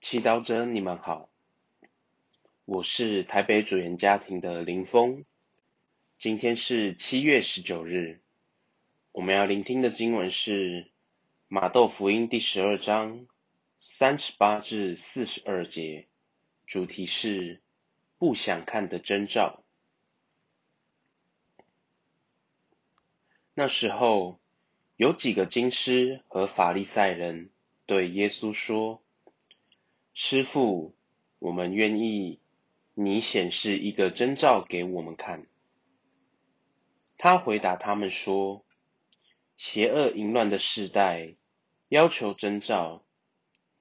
祈祷者，你们好，我是台北主言家庭的林峰。今天是七月十九日，我们要聆听的经文是马窦福音第十二章三十八至四十二节，主题是不想看的征兆。那时候，有几个经师和法利赛人对耶稣说。师傅，我们愿意你显示一个征兆给我们看。他回答他们说：“邪恶淫乱的世代要求征兆，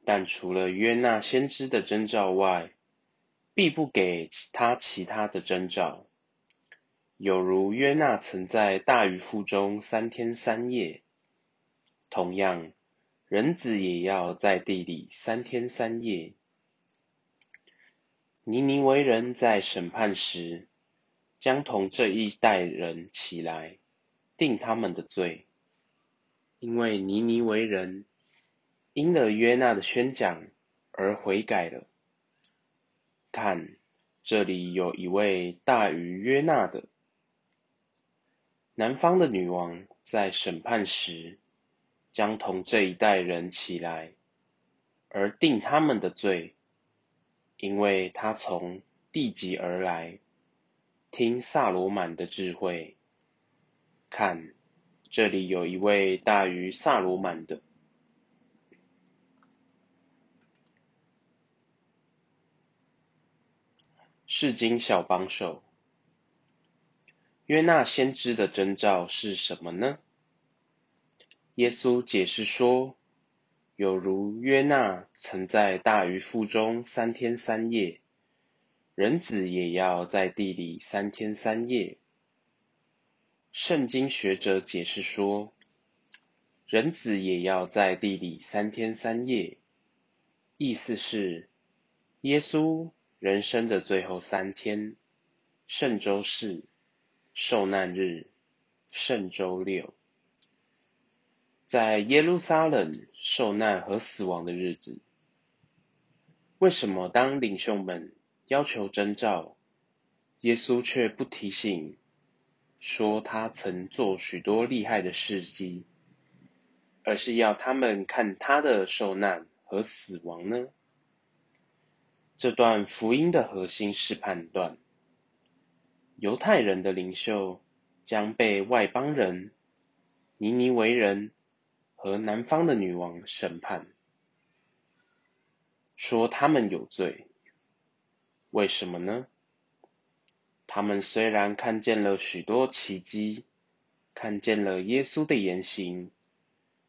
但除了约纳先知的征兆外，必不给他其他的征兆。有如约纳曾在大鱼腹中三天三夜，同样。”人子也要在地里三天三夜。尼尼为人在审判时，将同这一代人起来，定他们的罪，因为尼尼为人因了约纳的宣讲而悔改了。看，这里有一位大于约纳的。南方的女王在审判时。将同这一代人起来，而定他们的罪，因为他从地极而来，听萨罗满的智慧。看，这里有一位大于萨罗满的。世经小帮手，约纳先知的征兆是什么呢？耶稣解释说：“有如约纳曾在大鱼腹中三天三夜，人子也要在地里三天三夜。”圣经学者解释说：“人子也要在地里三天三夜。”意思是，耶稣人生的最后三天，圣周四、受难日、圣周六。在耶路撒冷受难和死亡的日子，为什么当领袖们要求征兆，耶稣却不提醒，说他曾做许多厉害的事迹，而是要他们看他的受难和死亡呢？这段福音的核心是判断，犹太人的领袖将被外邦人尼尼为人。和南方的女王审判，说他们有罪。为什么呢？他们虽然看见了许多奇迹，看见了耶稣的言行，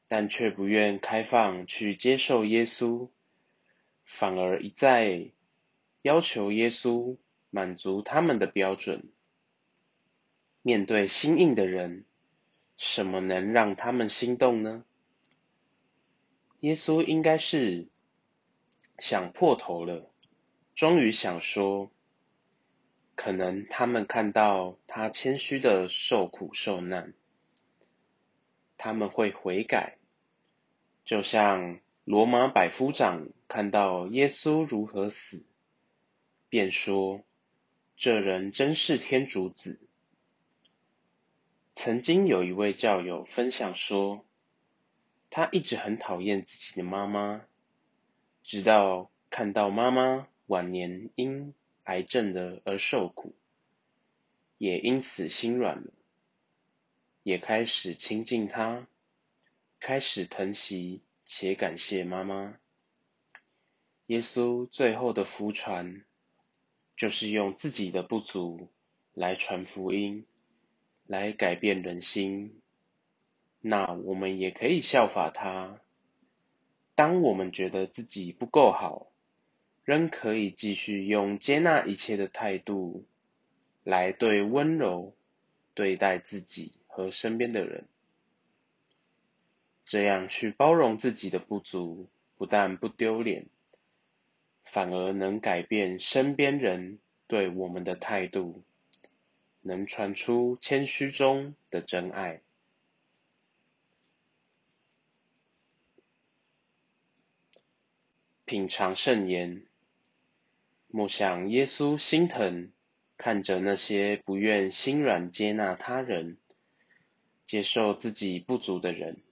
但却不愿开放去接受耶稣，反而一再要求耶稣满足他们的标准。面对心硬的人，什么能让他们心动呢？耶稣应该是想破头了，终于想说，可能他们看到他谦虚的受苦受难，他们会悔改，就像罗马百夫长看到耶稣如何死，便说：“这人真是天主子。”曾经有一位教友分享说。他一直很讨厌自己的妈妈，直到看到妈妈晚年因癌症的而受苦，也因此心软了，也开始亲近她，开始疼惜且感谢妈妈。耶稣最后的福传，就是用自己的不足来传福音，来改变人心。那我们也可以效法他。当我们觉得自己不够好，仍可以继续用接纳一切的态度，来对温柔对待自己和身边的人。这样去包容自己的不足，不但不丢脸，反而能改变身边人对我们的态度，能传出谦虚中的真爱。品尝圣言，默想耶稣心疼看着那些不愿心软接纳他人、接受自己不足的人，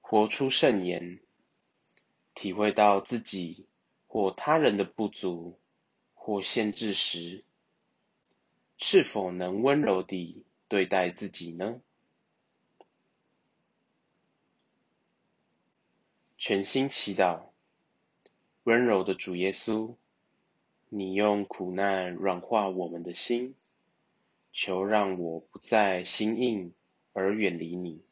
活出圣言，体会到自己或他人的不足或限制时，是否能温柔地对待自己呢？全心祈祷，温柔的主耶稣，你用苦难软化我们的心，求让我不再心硬而远离你。